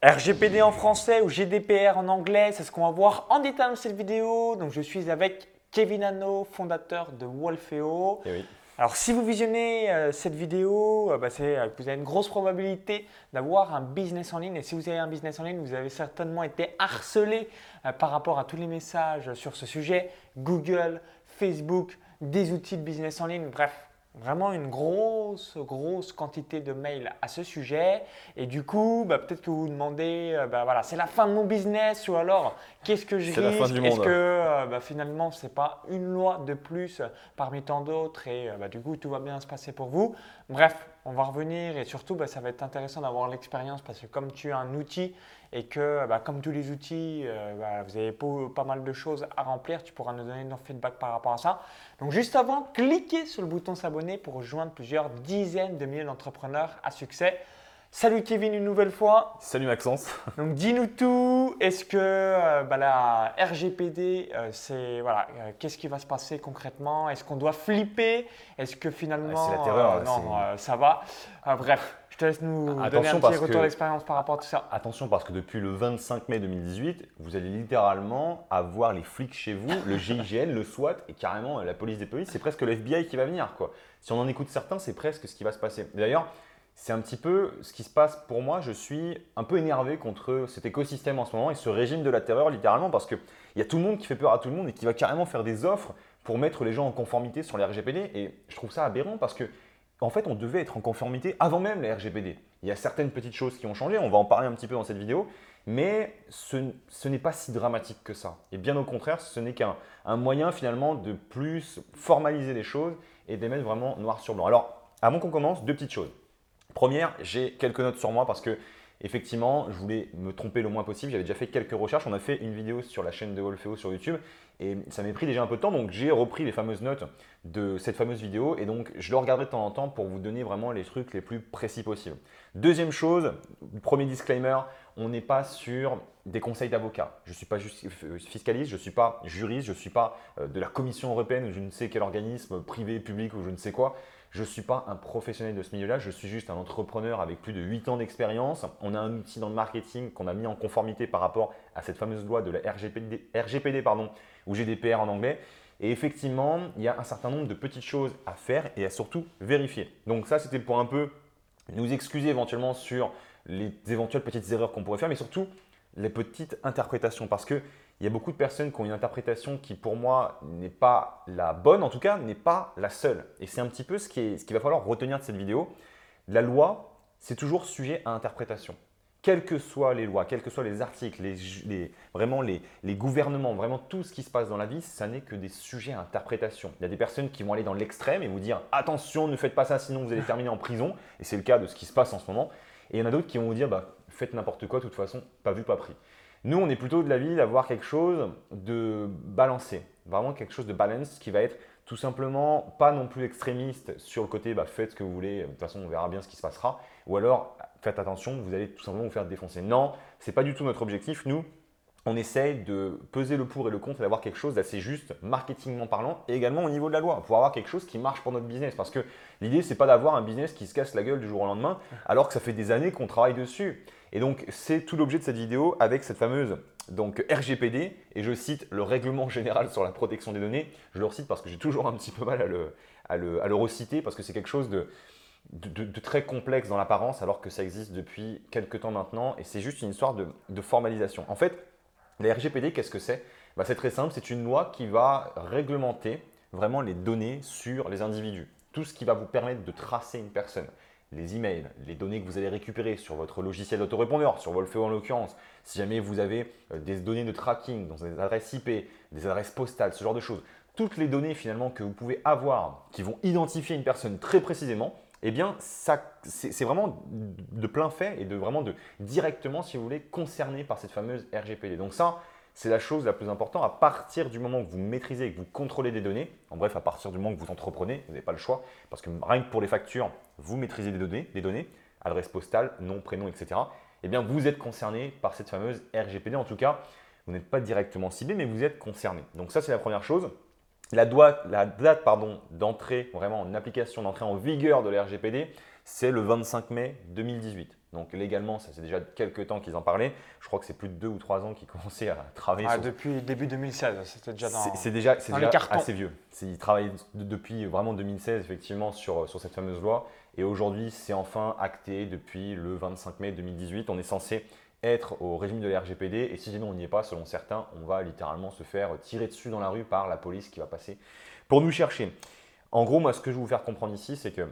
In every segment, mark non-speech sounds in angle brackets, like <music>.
RGPD en français ou GDPR en anglais, c'est ce qu'on va voir en détail dans cette vidéo. Donc je suis avec Kevin Hano, fondateur de Wolfeo. Eh oui. Alors si vous visionnez euh, cette vidéo, euh, bah, c'est euh, vous avez une grosse probabilité d'avoir un business en ligne. Et si vous avez un business en ligne, vous avez certainement été harcelé euh, par rapport à tous les messages sur ce sujet. Google, Facebook, des outils de business en ligne, bref, vraiment une grosse, grosse quantité de mails à ce sujet. Et du coup, bah, peut-être que vous vous demandez, euh, bah, voilà, c'est la fin de mon business ou alors qu'est-ce que je risque? Est-ce que euh, bah, finalement, ce n'est pas une loi de plus parmi tant d'autres et euh, du coup, tout va bien se passer pour vous? Bref, on va revenir et surtout, ça va être intéressant d'avoir l'expérience parce que comme tu as un outil et que bah, comme tous les outils, euh, bah, vous avez pas, pas mal de choses à remplir, tu pourras nous donner ton feedback par rapport à ça. Donc juste avant, cliquez sur le bouton s'abonner pour rejoindre plusieurs dizaines de milliers d'entrepreneurs à succès. Salut Kevin une nouvelle fois. Salut Maxence. <laughs> Donc dis-nous tout. Est-ce que euh, bah, la RGPD, euh, c'est voilà, euh, qu'est-ce qui va se passer concrètement? Est-ce qu'on doit flipper? Est-ce que finalement, Ah, c'est la terreur, non, ça va? Bref, te laisse nous Ah, donner un attention, petit parce retour que- d'expérience par rapport à tout ça. Attention parce que depuis le 25 mai 2018, vous allez littéralement avoir les flics chez vous, le <laughs> GIGN, le SWAT et carrément euh, la police des polices. C'est presque le FBI qui va venir. Quoi. Si on en écoute certains, c'est presque ce qui va se passer. D'ailleurs, c'est un petit peu ce qui se passe pour moi. Je suis un peu énervé contre cet écosystème en ce moment et ce régime de la terreur littéralement parce qu'il y a tout le monde qui fait peur à tout le monde et qui va carrément faire des offres pour mettre les gens en conformité sur les RGPD. Et je trouve ça aberrant parce que en fait, on devait être en conformité avant même les RGPD. Il y a certaines petites choses qui ont changé, on va en parler un petit peu dans cette vidéo, mais ce, n'est pas si dramatique que ça. Et bien au contraire, ce n'est qu'un un moyen finalement de plus formaliser les choses et de mettre vraiment noir sur blanc. Alors, avant qu'on commence, deux petites choses. Première, j'ai quelques notes sur moi parce que effectivement, je voulais me tromper le moins possible. J'avais déjà fait quelques recherches. On a fait une vidéo sur la chaîne de Wolfeo sur YouTube et ça m'a pris déjà un peu de temps. Donc, j'ai repris les fameuses notes de cette fameuse vidéo et donc je le regarderai de temps en temps pour vous donner vraiment les trucs les plus précis possibles. Deuxième chose, premier disclaimer, on n'est pas sur des conseils d'avocat. Je ne suis pas euh, fiscaliste, je ne suis pas juriste, je ne suis pas euh, de la Commission européenne ou je ne sais quel organisme privé, public ou je ne sais quoi. Je ne suis pas un professionnel de ce milieu-là, je suis juste un entrepreneur avec plus de 8 ans d'expérience. On a un outil dans le marketing qu'on a mis en conformité par rapport à cette fameuse loi de la RGPD, RGPD pardon, ou GDPR en anglais. Et effectivement, il y a un certain nombre de petites choses à faire et à surtout vérifier. Donc ça, c'était pour un peu nous excuser éventuellement sur les éventuelles petites erreurs qu'on pourrait faire, mais surtout les petites interprétations. Parce qu'il y a beaucoup de personnes qui ont une interprétation qui, pour moi, n'est pas la bonne, en tout cas, n'est pas la seule. Et c'est un petit peu ce qu'il va falloir retenir de cette vidéo. La loi, c'est toujours sujet à interprétation. Quelles que soient les lois, quels que soient les articles, vraiment les, les gouvernements, vraiment tout ce qui se passe dans la vie, ça n'est que des sujets à interprétation. Il y a des personnes qui vont aller dans l'extrême et vous dire attention, ne faites pas ça, sinon vous allez terminer en prison. Et c'est le cas de ce qui se passe en ce moment. Et il y en a d'autres qui vont vous dire bah, faites n'importe quoi, de toute façon, pas vu, pas pris. Nous, on est plutôt de l'avis d'avoir quelque chose de balancé, vraiment quelque chose de balance qui va être tout simplement pas non plus extrémiste sur le côté bah, faites ce que vous voulez, de toute façon, on verra bien ce qui se passera, ou alors faites attention, vous allez tout simplement vous faire défoncer. Non, c'est pas du tout notre objectif. Nous, on essaye de peser le pour et le contre et d'avoir quelque chose d'assez juste, marketingment parlant, et également au niveau de la loi, pour avoir quelque chose qui marche pour notre business. Parce que l'idée, c'est pas d'avoir un business qui se casse la gueule du jour au lendemain, alors que ça fait des années qu'on travaille dessus. Et donc, c'est tout l'objet de cette vidéo avec cette fameuse donc, RGPD, et je cite le règlement général sur la protection des données. Je le recite parce que j'ai toujours un petit peu mal à le, à le, à le reciter, parce que c'est quelque chose de, de, très complexe dans l'apparence, alors que ça existe depuis quelques temps maintenant, et c'est juste une histoire de, de formalisation. En fait, la RGPD, qu'est-ce que c'est? Bah, C'est très simple, c'est une loi qui va réglementer vraiment les données sur les individus. Tout ce qui va vous permettre de tracer une personne. Les emails, les données que vous allez récupérer sur votre logiciel d'autorépondeur, sur Wolfeo en l'occurrence, si jamais vous avez euh, des données de tracking, dans des adresses IP, des adresses postales, ce genre de choses, toutes les données finalement que vous pouvez avoir qui vont identifier une personne très précisément, eh bien, c'est vraiment de plein fait et de vraiment de directement, si vous voulez, concerné par cette fameuse RGPD. Donc ça, c'est la chose la plus importante. À partir du moment que vous maîtrisez et que vous contrôlez des données, en bref, à partir du moment que vous entreprenez, vous n'avez pas le choix, parce que rien que pour les factures, vous maîtrisez des données, des données, adresse postale, nom, prénom, etc. Eh bien, vous êtes concerné par cette fameuse RGPD. En tout cas, vous n'êtes pas directement ciblé, mais vous êtes concerné. Donc ça, c'est la première chose. La, date d'entrée, vraiment en application, d'entrée en vigueur de la RGPD, c'est le 25 mai 2018. Donc légalement, ça c'est déjà quelques temps qu'ils en parlaient. Je crois que c'est plus de deux ou trois ans qu'ils <laughs> commençaient à travailler Ah, sur depuis début 2016, c'était déjà dans. c'est- déjà, c'est dans déjà les cartons. assez vieux. Ils travaillent de- depuis vraiment 2016 effectivement sur, sur cette fameuse loi. Et aujourd'hui, c'est enfin acté depuis le 25 mai 2018. On est censé être au régime de la RGPD. Et si jamais on n'y est pas, selon certains, on va littéralement se faire tirer dessus dans la rue par la police qui va passer pour nous chercher. En gros, moi, ce que je veux vous faire comprendre ici, c'est que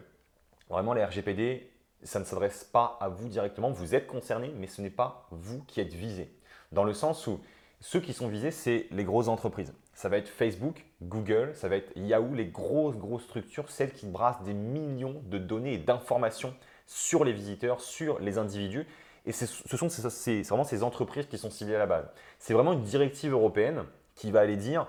vraiment la RGPD, ça ne s'adresse pas à vous directement. Vous êtes concerné, mais ce n'est pas vous qui êtes visé. Dans le sens où ceux qui sont visés, c'est les grosses entreprises. Ça va être Facebook, Google, ça va être Yahoo, les grosses, structures, celles qui brassent des millions de données et d'informations sur les visiteurs, sur les individus. Et ce sont vraiment ces entreprises qui sont ciblées à la base. C'est vraiment une directive européenne qui va aller dire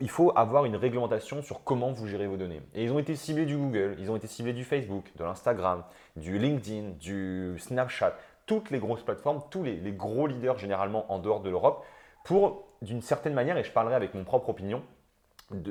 il faut avoir une réglementation sur comment vous gérez vos données. Et ils ont été ciblés du Google, ils ont été ciblés du Facebook, de l'Instagram, du LinkedIn, du Snapchat, toutes les grosses plateformes, tous les, gros leaders généralement en dehors de l'Europe, pour d'une certaine manière, et je parlerai avec mon propre opinion,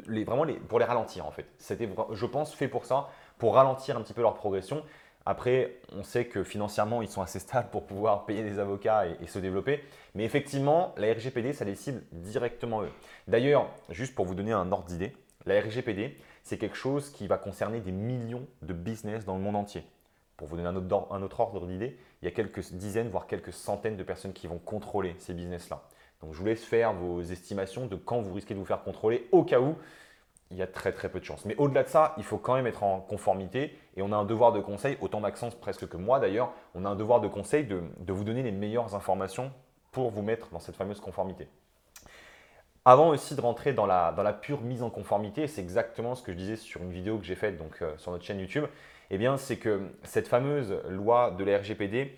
les- vraiment pour les ralentir en fait. C'était, je pense, fait pour ça, pour ralentir un petit peu leur progression. Après, on sait que financièrement, ils sont assez stables pour pouvoir payer des avocats et, se développer. Mais effectivement, la RGPD, ça les cible directement eux. D'ailleurs, juste pour vous donner un ordre d'idée, la RGPD, c'est quelque chose qui va concerner des millions de business dans le monde entier. Pour vous donner un autre, un autre ordre d'idée, il y a quelques dizaines, voire quelques centaines de personnes qui vont contrôler ces business-là. Donc je vous laisse faire vos estimations de quand vous risquez de vous faire contrôler au cas où il y a très très peu de chances. Mais au-delà de ça, il faut quand même être en conformité et on a un devoir de conseil, autant Maxence presque que moi d'ailleurs, on a un devoir de conseil de, de vous donner les meilleures informations pour vous mettre dans cette fameuse conformité. Avant aussi de rentrer dans la, dans la pure mise en conformité, c'est exactement ce que je disais sur une vidéo que j'ai faite donc, euh, sur notre chaîne YouTube, eh bien c'est que cette fameuse loi de la RGPD,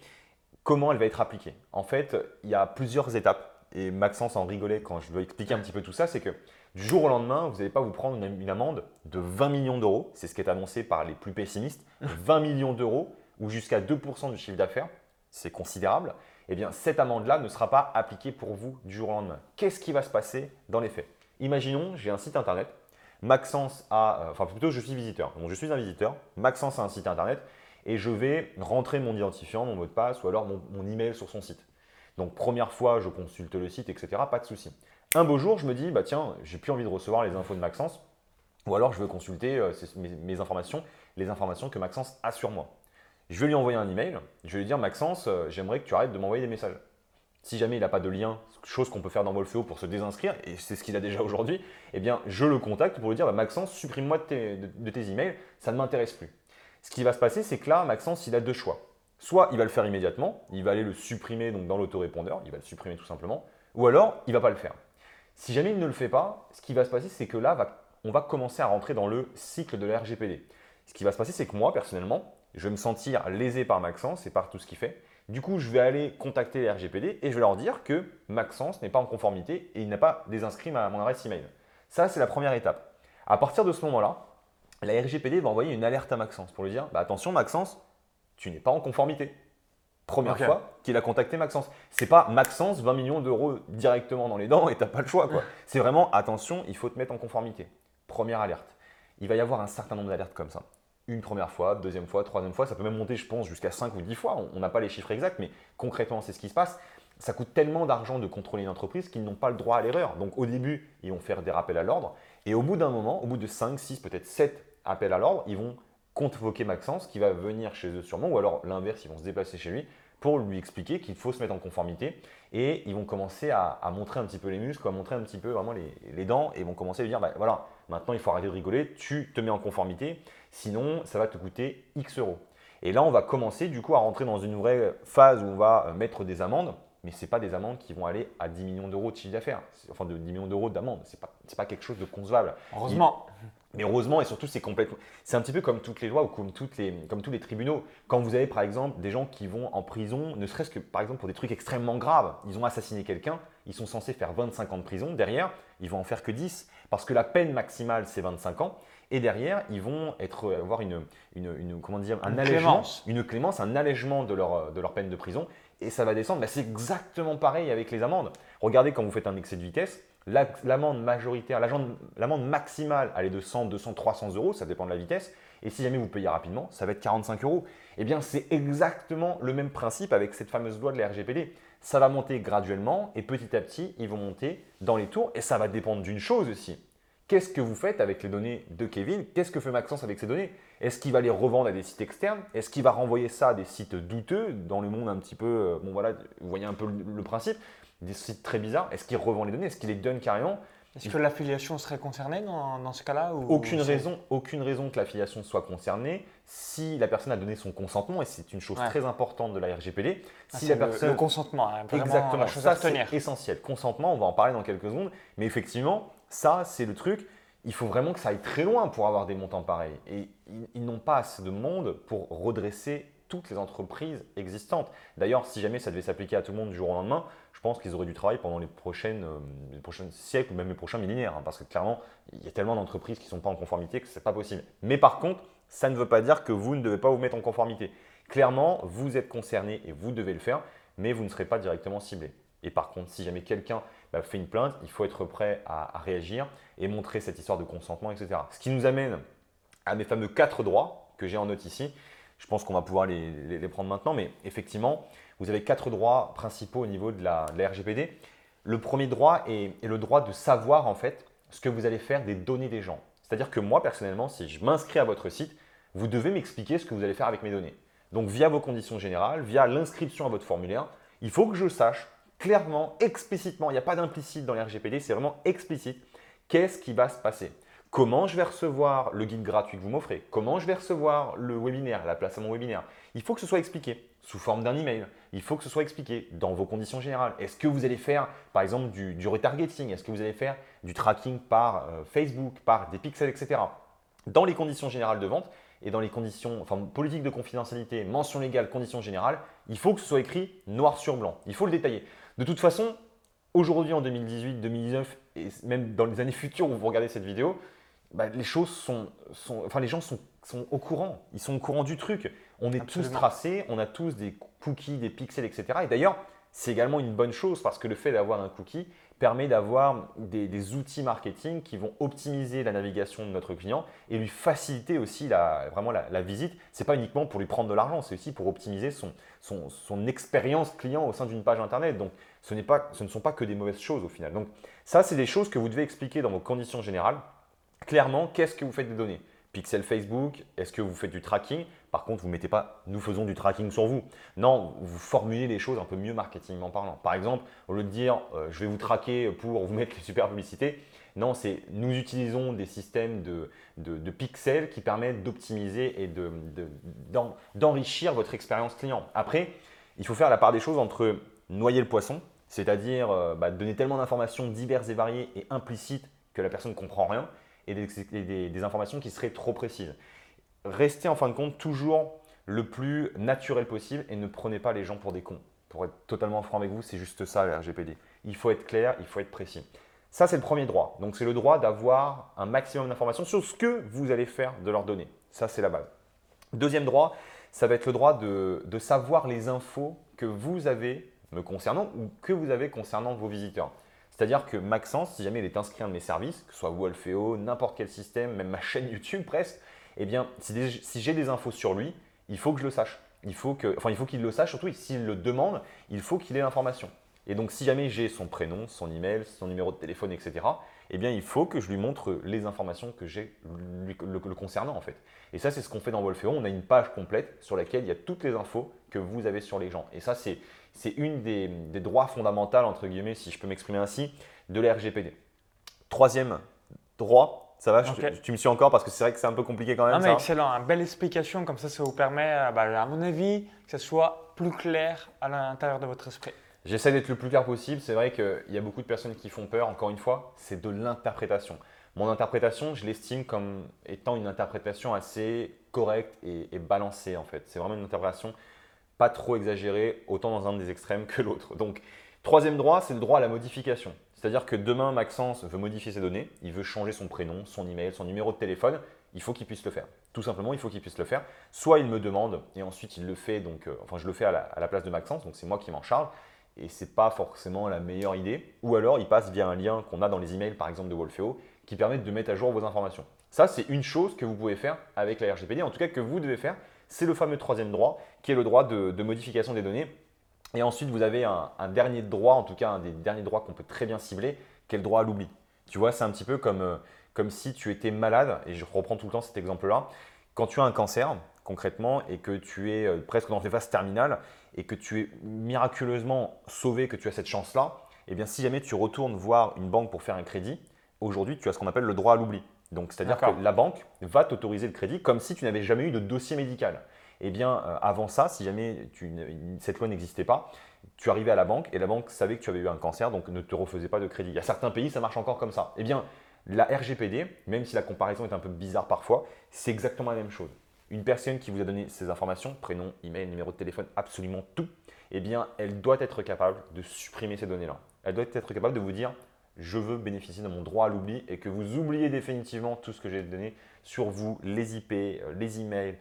comment elle va être appliquée? En fait, il y a plusieurs étapes et Maxence en rigolait quand je lui ai expliqué un petit peu tout ça, c'est que du jour au lendemain, vous n'allez pas vous prendre une, une amende de 20 millions d'euros, c'est ce qui est annoncé par les plus pessimistes, <laughs> 20 millions d'euros ou jusqu'à 2% du chiffre d'affaires, c'est considérable. Eh bien, cette amende-là ne sera pas appliquée pour vous du jour au lendemain. Qu'est-ce qui va se passer dans les faits? Imaginons, j'ai un site internet, Maxence a, euh, enfin plutôt je suis visiteur, donc je suis un visiteur, Maxence a un site internet et je vais rentrer mon identifiant, mon mot de passe ou alors mon, mon email sur son site. Donc première fois, je consulte le site, etc. Pas de souci. Un beau jour, je me dis, bah tiens, j'ai plus envie de recevoir les infos de Maxence, ou alors je veux consulter euh, mes, informations, les informations que Maxence a sur moi. Je vais lui envoyer un email, je vais lui dire, Maxence, euh, j'aimerais que tu arrêtes de m'envoyer des messages. Si jamais il n'a pas de lien, chose qu'on peut faire dans Wolfeo pour se désinscrire, et c'est ce qu'il a déjà aujourd'hui, eh bien je le contacte pour lui dire, bah, Maxence, supprime-moi de tes, de- emails, ça ne m'intéresse plus. Ce qui va se passer, c'est que là, Maxence, il a deux choix. Soit il va le faire immédiatement, il va aller le supprimer donc dans l'autorépondeur, il va le supprimer tout simplement, ou alors il va pas le faire. Si jamais il ne le fait pas, ce qui va se passer, c'est que là, on va commencer à rentrer dans le cycle de la RGPD. Ce qui va se passer, c'est que moi, personnellement, je vais me sentir lésé par Maxence et par tout ce qu'il fait. Du coup, je vais aller contacter les RGPD et je vais leur dire que Maxence n'est pas en conformité et il n'a pas désinscrit ma- mon adresse email. Ça, c'est la première étape. À partir de ce moment-là, la RGPD va envoyer une alerte à Maxence pour lui dire bah, attention, Maxence, tu n'es pas en conformité. Première fois qu'il a contacté Maxence. C'est pas Maxence 20 millions d'euros directement dans les dents et t'as pas le choix. quoi. <laughs> C'est vraiment attention, il faut te mettre en conformité. Première alerte. Il va y avoir un certain nombre d'alertes comme ça. Une première fois, deuxième fois, troisième fois, ça peut même monter, je pense, jusqu'à 5 ou 10 fois. On- On n'a pas les chiffres exacts, mais concrètement, c'est ce qui se passe. Ça coûte tellement d'argent de contrôler une entreprise qu'ils n'ont pas le droit à l'erreur. Donc au début, ils vont faire des rappels à l'ordre. Et au bout d'un moment, au bout de 5, 6, peut-être 7 appels à l'ordre, ils vont convoquer Maxence qui va venir chez eux sûrement, ou alors l'inverse, ils vont se déplacer chez lui pour lui expliquer qu'il faut se mettre en conformité. Et ils vont commencer à, à montrer un petit peu les muscles, à montrer un petit peu vraiment les, les dents, et vont commencer à lui dire, bah, voilà, maintenant il faut arrêter de rigoler, tu te mets en conformité, sinon ça va te coûter X euros. Et là, on va commencer du coup à rentrer dans une vraie phase où on va euh, mettre des amendes, mais ce n'est pas des amendes qui vont aller à 10 millions d'euros de chiffre d'affaires, enfin de 10 millions d'euros d'amende, ce n'est pas, pas quelque chose de concevable. Heureusement. Mais heureusement, et surtout, c'est complètement. C'est un petit peu comme toutes les lois ou comme, toutes les, comme tous les tribunaux. Quand vous avez, par exemple, des gens qui vont en prison, ne serait-ce que, par exemple, pour des trucs extrêmement graves, ils ont assassiné quelqu'un, ils sont censés faire 25 ans de prison. Derrière, ils vont en faire que 10. Parce que la peine maximale, c'est 25 ans. Et derrière, ils vont être, avoir une, une, une- comment dire, un Une allègement, clémence. une clémence, un allègement de leur, de leur peine de prison. Et ça va descendre. Bah, c'est exactement pareil avec les amendes. Regardez quand vous faites un excès de vitesse, la- l'amende majoritaire, l'amende maximale, elle est de 100, 200, 300 euros, ça dépend de la vitesse. Et si jamais vous payez rapidement, ça va être 45 euros. Eh bien, c'est exactement le même principe avec cette fameuse loi de la RGPD. Ça va monter graduellement et petit à petit, ils vont monter dans les tours. Et ça va dépendre d'une chose aussi. Qu'est-ce que vous faites avec les données de Kevin? Qu'est-ce que fait Maxence avec ces données? Est-ce qu'il va les revendre à des sites externes? Est-ce qu'il va renvoyer ça à des sites douteux dans le monde un petit peu, euh, bon voilà, vous voyez un peu le, principe, des sites très bizarres? Est-ce qu'il revend les données? Est-ce qu'il les donne carrément? Est-ce que l'affiliation serait concernée dans, ce cas-là aucune, raison, aucune raison que l'affiliation soit concernée. Si la personne a donné son consentement, et c'est une chose très importante de la RGPD. Ah, si la personne... le, consentement, hein, exactement, ça c'est essentiel. Consentement, on va en parler dans quelques secondes, mais effectivement, ça c'est le truc. Il faut vraiment que ça aille très loin pour avoir des montants pareils. Et ils n'ont pas assez de monde pour redresser toutes les entreprises existantes. D'ailleurs, si jamais ça devait s'appliquer à tout le monde du jour au lendemain, je pense qu'ils auraient du travail pendant les, prochaines, euh, prochains siècles ou même les prochains millénaires. Hein, parce que clairement, il y a tellement d'entreprises qui ne sont pas en conformité que ce n'est pas possible. Mais par contre, ça ne veut pas dire que vous ne devez pas vous mettre en conformité. Clairement, vous êtes concerné et vous devez le faire, mais vous ne serez pas directement ciblé. Et par contre, si jamais quelqu'un bah, fait une plainte, il faut être prêt à, réagir et montrer cette histoire de consentement, etc. Ce qui nous amène à mes fameux quatre droits que j'ai en note ici. Je pense qu'on va pouvoir les, prendre maintenant, mais effectivement, vous avez quatre droits principaux au niveau de la, RGPD. Le premier droit est, le droit de savoir en fait ce que vous allez faire des données des gens. C'est-à-dire que moi, personnellement, si je m'inscris à votre site, vous devez m'expliquer ce que vous allez faire avec mes données. Donc, via vos conditions générales, via l'inscription à votre formulaire, il faut que je sache clairement, explicitement, il n'y a pas d'implicite dans les RGPD, c'est vraiment explicite, qu'est-ce qui va se passer? Comment je vais recevoir le guide gratuit que vous m'offrez? Comment je vais recevoir le webinaire, la place à mon webinaire? Il faut que ce soit expliqué sous forme d'un email. Il faut que ce soit expliqué dans vos conditions générales. Est-ce que vous allez faire, par exemple, du, retargeting? Est-ce que vous allez faire du tracking par euh, Facebook, par des pixels, etc. Dans les conditions générales de vente et dans les conditions, enfin, politiques de confidentialité, mention légale, conditions générales, il faut que ce soit écrit noir sur blanc. Il faut le détailler. De toute façon, aujourd'hui en 2018, 2019 et même dans les années futures où vous regardez cette vidéo, bah, les choses sont, enfin les gens sont, au courant, ils sont au courant du truc. On est tous tracés, on a tous des cookies, des pixels, etc. Et d'ailleurs, c'est également une bonne chose parce que le fait d'avoir un cookie permet d'avoir des, outils marketing qui vont optimiser la navigation de notre client et lui faciliter aussi la, vraiment la, visite. Ce n'est pas uniquement pour lui prendre de l'argent, c'est aussi pour optimiser son, expérience client au sein d'une page Internet. Donc, ce, ce ne sont pas que des mauvaises choses au final. Donc, ça, c'est des choses que vous devez expliquer dans vos conditions générales. Clairement, qu'est-ce que vous faites des données? Pixel Facebook, est-ce que vous faites du tracking? Par contre, vous ne mettez pas nous faisons du tracking sur vous. Non, vous formulez les choses un peu mieux marketingment parlant. Par exemple, au lieu de dire euh, je vais vous traquer pour vous mettre les super publicités, non, c'est nous utilisons des systèmes de, pixels qui permettent d'optimiser et d'enrichir votre expérience client. Après, il faut faire la part des choses entre noyer le poisson, c'est-à-dire euh, bah, donner tellement d'informations diverses et variées et implicites que la personne ne comprend rien, et des, informations qui seraient trop précises. Restez en fin de compte toujours le plus naturel possible et ne prenez pas les gens pour des cons. Pour être totalement franc avec vous, c'est juste ça le RGPD. Il faut être clair, il faut être précis. Ça, c'est le premier droit. Donc, c'est le droit d'avoir un maximum d'informations sur ce que vous allez faire de leurs données. Ça, c'est la base. Deuxième droit, ça va être le droit de, de savoir les infos que vous avez me concernant ou que vous avez concernant vos visiteurs. C'est-à-dire que Maxence, si jamais il est inscrit à un de mes services, que ce soit Wolfeo, n'importe quel système, même ma chaîne YouTube presque, eh bien, si, j'ai des infos sur lui, il faut que je le sache. Enfin, il faut qu'il le sache, surtout s'il le demande, il faut qu'il ait l'information. Et donc, si jamais j'ai son prénom, son email, son numéro de téléphone, etc., eh bien, il faut que je lui montre les informations que j'ai le, concernant, en fait. Et ça, c'est ce qu'on fait dans Wolfeo. On a une page complète sur laquelle il y a toutes les infos que vous avez sur les gens. Et ça, c'est une des, droits fondamentaux, entre guillemets, si je peux m'exprimer ainsi, de la RGPD. Troisième droit, ça va Tu me suis encore parce que c'est vrai que c'est un peu compliqué quand même. Non, mais excellent, une belle explication, comme ça, ça vous permet, euh, bah, à mon avis, que ce soit plus clair à l'intérieur de votre esprit. J'essaie d'être le plus clair possible. C'est vrai qu'il y a beaucoup de personnes qui font peur. Encore une fois, c'est de l'interprétation. Mon interprétation, je l'estime comme étant une interprétation assez correcte et, balancée en fait. C'est vraiment une interprétation pas trop exagéré, autant dans un des extrêmes que l'autre. Donc, troisième droit, c'est le droit à la modification. C'est-à-dire que demain, Maxence veut modifier ses données, il veut changer son prénom, son email, son numéro de téléphone, il faut qu'il puisse le faire. Tout simplement, il faut qu'il puisse le faire. Soit il me demande et ensuite il le fait, donc, euh, enfin je le fais à la, place de Maxence, donc c'est moi qui m'en charge et ce n'est pas forcément la meilleure idée. Ou alors il passe via un lien qu'on a dans les emails, par exemple de Wolfeo, qui permet de mettre à jour vos informations. Ça, c'est une chose que vous pouvez faire avec la RGPD, en tout cas que vous devez faire. C'est le fameux troisième droit, qui est le droit de, modification des données. Et ensuite, vous avez un, dernier droit, en tout cas un des derniers droits qu'on peut très bien cibler, qui est le droit à l'oubli. Tu vois, c'est un petit peu comme, euh, comme si tu étais malade, et je reprends tout le temps cet exemple-là. Quand tu as un cancer, concrètement, et que tu es euh, presque dans les phases terminales, et que tu es miraculeusement sauvé, que tu as cette chance-là, eh bien, si jamais tu retournes voir une banque pour faire un crédit, aujourd'hui, tu as ce qu'on appelle le droit à l'oubli. Donc, c'est-à-dire que la banque va t'autoriser le crédit comme si tu n'avais jamais eu de dossier médical. Eh bien, euh, avant ça, si jamais cette loi n'existait pas, tu arrivais à la banque et la banque savait que tu avais eu un cancer, donc ne te refaisait pas de crédit. Il y a certains pays, ça marche encore comme ça. Eh bien, la RGPD, même si la comparaison est un peu bizarre parfois, c'est exactement la même chose. Une personne qui vous a donné ces informations, prénom, email, numéro de téléphone, absolument tout, eh bien, elle doit être capable de supprimer ces données-là. Elle doit être capable de vous dire je veux bénéficier de mon droit à l'oubli et que vous oubliez définitivement tout ce que j'ai donné sur vous, les IP, euh, les emails,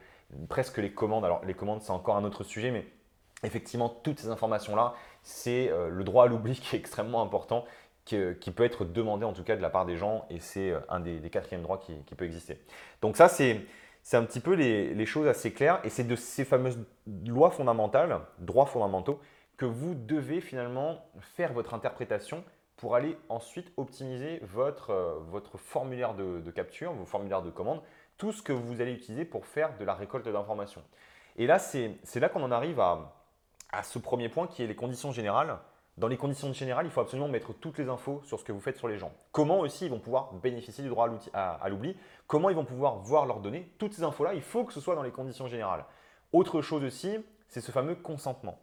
presque les commandes. Alors, les commandes, c'est encore un autre sujet, mais effectivement, toutes ces informations-là, c'est euh, le droit à l'oubli <laughs> qui est extrêmement important, qui, peut être demandé en tout cas de la part des gens, et c'est euh, un des, quatrièmes droits qui, peut exister. Donc ça, c'est un petit peu les, choses assez claires, et c'est de ces fameuses lois fondamentales, droits fondamentaux, que vous devez finalement faire votre interprétation pour aller ensuite optimiser votre, euh, formulaire de, capture, vos formulaires de commande, tout ce que vous allez utiliser pour faire de la récolte d'informations. Et là, c'est là qu'on en arrive à ce premier point qui est les conditions générales. Dans les conditions générales, il faut absolument mettre toutes les infos sur ce que vous faites sur les gens. Comment aussi ils vont pouvoir bénéficier du droit à l'oubli Comment ils vont pouvoir voir leurs données Toutes ces infos-là, il faut que ce soit dans les conditions générales. Autre chose aussi, c'est ce fameux consentement.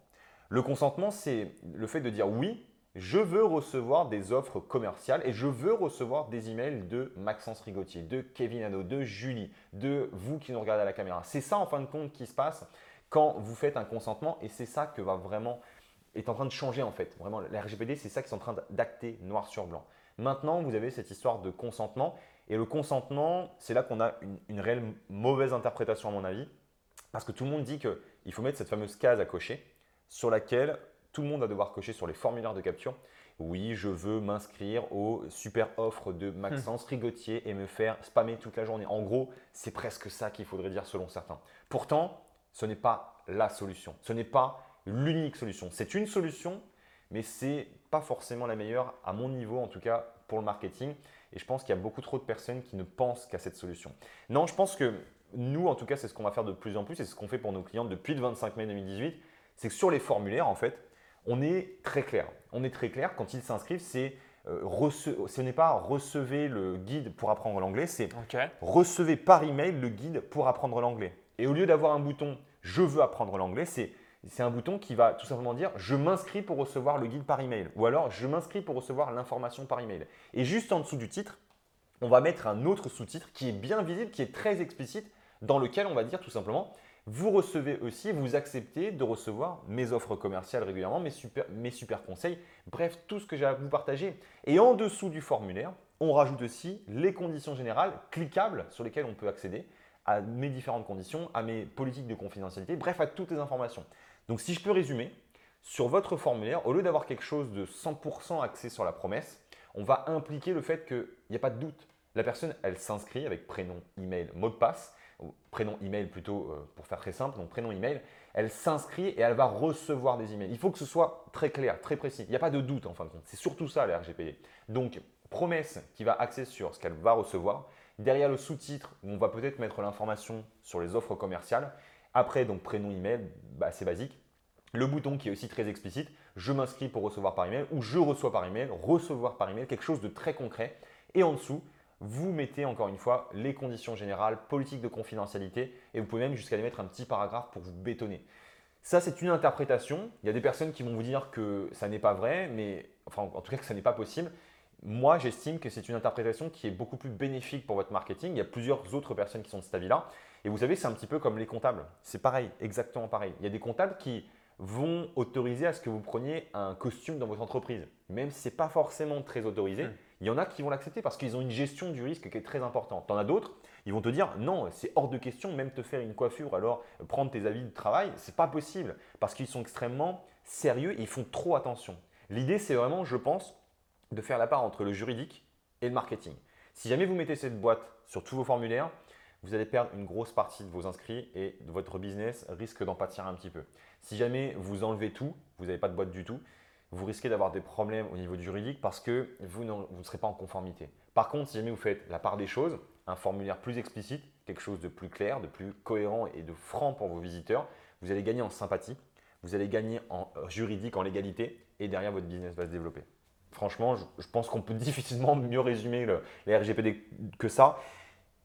Le consentement, c'est le fait de dire oui, je veux recevoir des offres commerciales et je veux recevoir des emails de Maxence Rigotier, de Kevin Hano, de Julie, de vous qui nous regardez à la caméra. C'est ça en fin de compte qui se passe quand vous faites un consentement et c'est ça que va vraiment est en train de changer en fait. Vraiment, la RGPD, c'est ça qui est en train d'acter noir sur blanc. Maintenant, vous avez cette histoire de consentement et le consentement, c'est là qu'on a une, réelle mauvaise interprétation à mon avis parce que tout le monde dit qu'il faut mettre cette fameuse case à cocher sur laquelle tout le monde va devoir cocher sur les formulaires de capture. Oui, je veux m'inscrire aux super offres de Maxence Rigotier et me faire spammer toute la journée. En gros, c'est presque ça qu'il faudrait dire selon certains. Pourtant, ce n'est pas la solution. Ce n'est pas l'unique solution. C'est une solution, mais ce n'est pas forcément la meilleure, à mon niveau en tout cas, pour le marketing. Et je pense qu'il y a beaucoup trop de personnes qui ne pensent qu'à cette solution. Non, je pense que nous, en tout cas, c'est ce qu'on va faire de plus en plus et c'est ce qu'on fait pour nos clients depuis le 25 mai 2018. C'est que sur les formulaires, en fait, on est très clair. On est très clair quand ils s'inscrivent, c'est euh, ce n'est pas recevez le guide pour apprendre l'anglais, c'est recevez par email le guide pour apprendre l'anglais. Et au lieu d'avoir un bouton Je veux apprendre l'anglais, c'est un bouton qui va tout simplement dire Je m'inscris pour recevoir le guide par email ou alors Je m'inscris pour recevoir l'information par email. Et juste en dessous du titre, on va mettre un autre sous-titre qui est bien visible, qui est très explicite, dans lequel on va dire tout simplement vous recevez aussi, vous acceptez de recevoir mes offres commerciales régulièrement, mes super, mes super conseils, bref, tout ce que j'ai à vous partager. Et en dessous du formulaire, on rajoute aussi les conditions générales cliquables sur lesquelles on peut accéder à mes différentes conditions, à mes politiques de confidentialité, bref, à toutes les informations. Donc si je peux résumer, sur votre formulaire, au lieu d'avoir quelque chose de 100% axé sur la promesse, on va impliquer le fait qu'il n'y a pas de doute. La personne, elle s'inscrit avec prénom, email, mot de passe, ou prénom, email plutôt euh, pour faire très simple, donc prénom, email, elle s'inscrit et elle va recevoir des emails. Il faut que ce soit très clair, très précis. Il n'y a pas de doute en fin de compte. C'est surtout ça la RGPD. Donc, promesse qui va axer sur ce qu'elle va recevoir, Derrière le sous-titre, on va peut-être mettre l'information sur les offres commerciales. Après, donc prénom, email, bah, c'est basique. Le bouton qui est aussi très explicite, je m'inscris pour recevoir par email ou je reçois par email, recevoir par email, quelque chose de très concret. Et en dessous, vous mettez encore une fois les conditions générales, politique de confidentialité et vous pouvez même jusqu'à les mettre un petit paragraphe pour vous bétonner. Ça, c'est une interprétation. Il y a des personnes qui vont vous dire que ça n'est pas vrai, mais enfin, en tout cas que ça n'est pas possible. Moi, j'estime que c'est une interprétation qui est beaucoup plus bénéfique pour votre marketing. Il y a plusieurs autres personnes qui sont de cet avis-là. Et vous savez, c'est un petit peu comme les comptables. C'est pareil, exactement pareil. Il y a des comptables qui vont autoriser à ce que vous preniez un costume dans votre entreprise. Même si ce n'est pas forcément très autorisé, hmm. il y en a qui vont l'accepter parce qu'ils ont une gestion du risque qui est très importante. Tu en as d'autres, ils vont te dire non, c'est hors de question, même te faire une coiffure, alors prendre tes avis de travail, c'est pas possible parce qu'ils sont extrêmement sérieux et ils font trop attention. L'idée, c'est vraiment, je pense, de faire la part entre le juridique et le marketing. Si jamais vous mettez cette boîte sur tous vos formulaires, vous allez perdre une grosse partie de vos inscrits et votre business risque d'en pâtir un petit peu. Si jamais vous enlevez tout, vous n'avez pas de boîte du tout, vous risquez d'avoir des problèmes au niveau juridique parce que vous, ne serez pas en conformité. Par contre, si jamais vous faites la part des choses, un formulaire plus explicite, quelque chose de plus clair, de plus cohérent et de franc pour vos visiteurs, vous allez gagner en sympathie, vous allez gagner en juridique, en légalité, et derrière votre business va se développer. Franchement, je, pense qu'on peut <laughs> difficilement mieux résumer les RGPD que ça.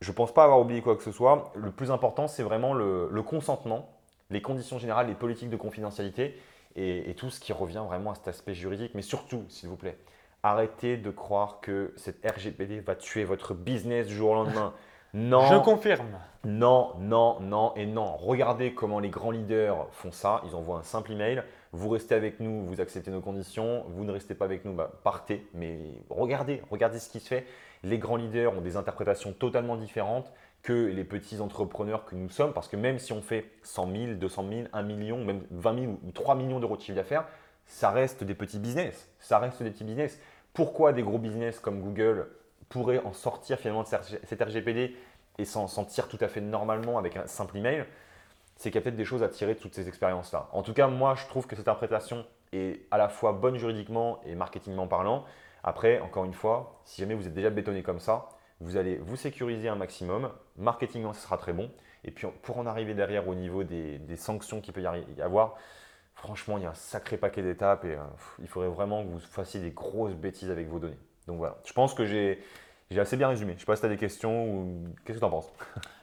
Je ne pense pas avoir oublié quoi que ce soit. Le plus important, c'est vraiment le, consentement, les conditions générales, les politiques de confidentialité et, tout ce qui revient vraiment à cet aspect juridique. Mais surtout, s'il vous plaît, arrêtez de croire que cette RGPD va tuer votre business du jour au lendemain. <laughs> Non. Je confirme. Non, non, non et non. Regardez comment les grands leaders font ça. Ils envoient un simple email. Vous restez avec nous, vous acceptez nos conditions. Vous ne restez pas avec nous, bah, partez. Mais regardez, regardez ce qui se fait. Les grands leaders ont des interprétations totalement différentes que les petits entrepreneurs que nous sommes. Parce que même si on fait 100 000, 200 000, 1 million, même 20 000 ou 3 millions d'euros de chiffre d'affaires, ça reste des petits business. Ça reste des petits business. Pourquoi des gros business comme Google pourraient en sortir finalement de cette RGPD et s'en sentir tout à fait normalement avec un simple email? C'est qu'il y a peut-être des choses à tirer de toutes ces expériences-là. En tout cas, moi, je trouve que cette interprétation est à la fois bonne juridiquement et marketingment parlant. Après, encore une fois, si jamais vous êtes déjà bétonné comme ça, vous allez vous sécuriser un maximum. Marketingment, ce sera très bon. Et puis, pour en arriver derrière au niveau des, sanctions qu'il peut y avoir, franchement, il y a un sacré paquet d'étapes et euh, il faudrait vraiment que vous fassiez des grosses bêtises avec vos données. Donc voilà, je pense que j'ai assez bien résumé. Je ne sais pas si tu as des questions ou qu'est-ce que tu en penses?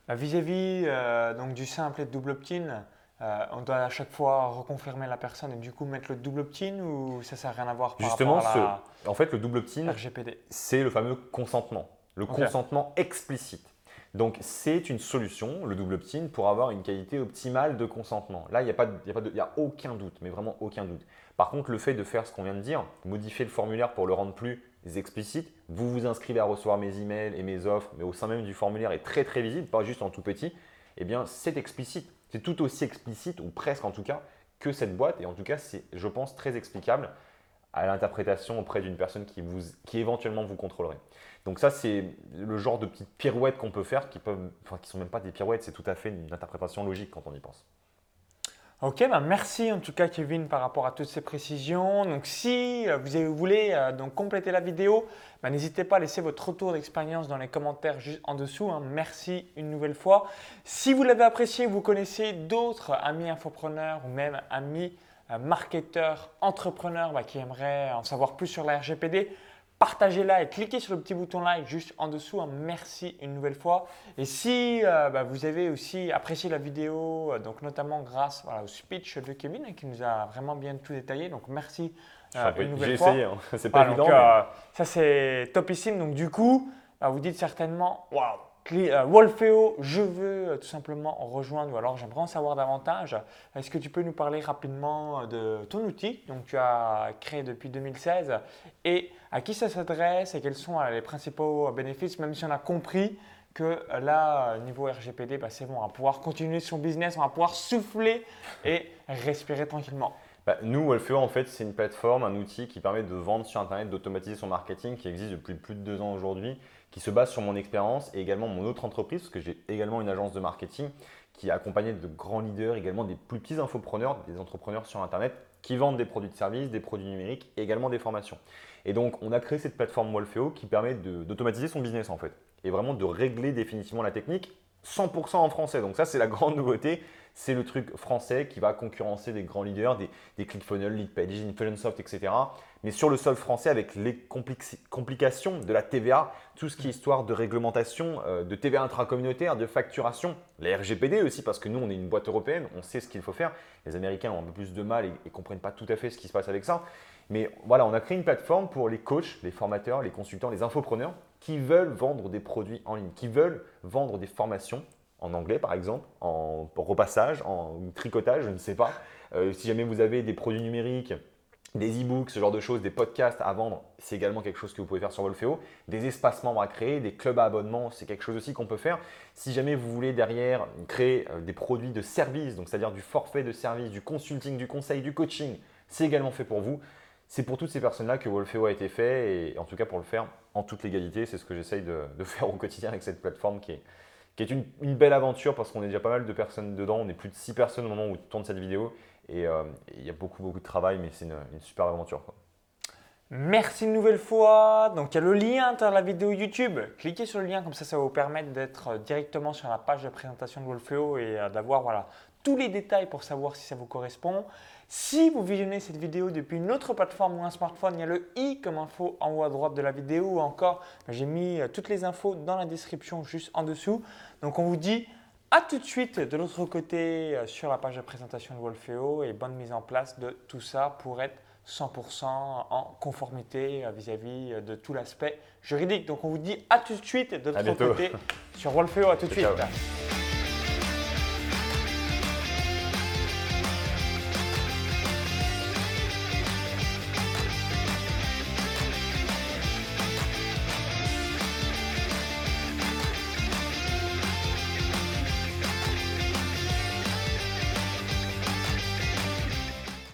Bah, Vis-à-vis euh, donc du simple et double opt-in, euh, on doit à chaque fois reconfirmer la personne et du coup mettre le double opt-in ou ça sert à rien à voir par Justement, à en fait, le double opt-in, c'est le fameux consentement, le consentement explicite. Donc, c'est une solution, le double opt-in, pour avoir une qualité optimale de consentement. Là, il n'y a, pas a, a aucun doute, mais vraiment aucun doute. Par contre, le fait de faire ce qu'on vient de dire, modifier le formulaire pour le rendre plus explicite, vous vous inscrivez à recevoir mes emails et mes offres, mais au sein même du formulaire est très très visible, pas juste en tout petit, eh bien, c'est explicite. C'est tout aussi explicite, ou presque en tout cas, que cette boîte. Et en tout cas, c'est, je pense, très explicable à l'interprétation auprès d'une personne qui, vous, qui éventuellement vous contrôlerait. Donc ça, c'est le genre de petites pirouettes qu'on peut faire qui peuvent, enfin, qui sont même pas des pirouettes, c'est tout à fait une interprétation logique quand on y pense. Ok, bah merci en tout cas Kevin par rapport à toutes ces précisions. Donc si euh, vous voulez euh, donc compléter la vidéo, bah, n'hésitez pas à laisser votre retour d'expérience dans les commentaires juste en dessous. Hein. Merci une nouvelle fois. Si vous l'avez apprécié, vous connaissez d'autres amis infopreneurs ou même amis euh, marketeurs, entrepreneurs bah, qui aimeraient en savoir plus sur la RGPD, partagez-la et cliquez sur le petit bouton like juste en dessous. Hein. Merci une nouvelle fois. Et si euh, bah, vous avez aussi apprécié la vidéo, euh, donc notamment grâce au speech de Kevin hein, qui nous a vraiment bien tout détaillé, donc merci euh, une nouvelle fois. J'ai essayé, hein. <laughs> c'est pas évident. Ça c'est topissime. Donc du coup, bah, vous dites certainement, waouh Wolfeo, je veux euh, tout simplement rejoindre ou alors j'aimerais en savoir davantage. Est-ce que tu peux nous parler rapidement euh, de ton outil donc tu as créé depuis 2016 et à qui ça s'adresse et quels sont les principaux bénéfices, même si on a compris que là, niveau RGPD, bah, c'est bon, on va pouvoir continuer son business, on va pouvoir souffler et respirer tranquillement. Bah, nous, Wolfeo, en fait, c'est une plateforme, un outil qui permet de vendre sur Internet, d'automatiser son marketing, qui existe depuis plus de deux ans aujourd'hui, qui se base sur mon expérience et également mon autre entreprise, parce que j'ai également une agence de marketing qui est accompagnée de grands leaders, également des plus petits infopreneurs, des entrepreneurs sur Internet qui vendent des produits de services, des produits numériques et également des formations. Et donc, on a créé cette plateforme Wolfeo qui permet d'automatiser son business en fait et vraiment de régler définitivement la technique 100% en français. Donc ça, c'est la grande nouveauté. C'est le truc français qui va concurrencer des grands leaders, des, des ClickFunnels, Leadpage, Influensoft, etc mais sur le sol français avec les complications de la TVA, tout ce qui est histoire de réglementation, euh, de TVA intracommunautaire, de facturation, la RGPD aussi, parce que nous, on est une boîte européenne, on sait ce qu'il faut faire. Les Américains ont un peu plus de mal et ne comprennent pas tout à fait ce qui se passe avec ça. Mais voilà, on a créé une plateforme pour les coachs, les formateurs, les consultants, les infopreneurs qui veulent vendre des produits en ligne, qui veulent vendre des formations en anglais par exemple, en repassage, en tricotage, je ne sais pas. Euh, si jamais vous avez des produits numériques, des e-books, ce genre de choses, des podcasts à vendre, c'est également quelque chose que vous pouvez faire sur Wolfeo. Des espaces membres à créer, des clubs à abonnement, c'est quelque chose aussi qu'on peut faire. Si jamais vous voulez derrière créer euh, des produits de service, donc c'est-à-dire du forfait de service, du consulting, du conseil, du coaching, c'est également fait pour vous. c'est pour toutes ces personnes-là que Wolfeo a été fait, et en tout cas pour le faire en toute légalité, c'est ce que j'essaye de, faire au quotidien avec cette plateforme qui est, une, belle aventure parce qu'on est déjà pas mal de personnes dedans, on est plus de 6 personnes au moment où tourne cette vidéo, et euh, il y a beaucoup beaucoup de travail, mais c'est une, super aventure. Merci une nouvelle fois. Donc il y a le lien dans la vidéo YouTube. Cliquez sur le lien, comme ça ça va vous permettre d'être directement sur la page de présentation de Wolfeo et euh, d'avoir voilà, tous les détails pour savoir si ça vous correspond. Si vous visionnez cette vidéo depuis une autre plateforme ou un smartphone, il y a le i comme info en haut à droite de la vidéo ou encore j'ai mis euh, toutes les infos dans la description juste en dessous. Donc on vous dit à tout de suite de l'autre côté euh, sur la page de présentation de Wolfeo et bonne mise en place de tout ça pour être 100% en conformité euh, vis-à-vis de tout l'aspect juridique. Donc on vous dit à tout de suite de l'autre côté sur Wolfeo. À tout de suite.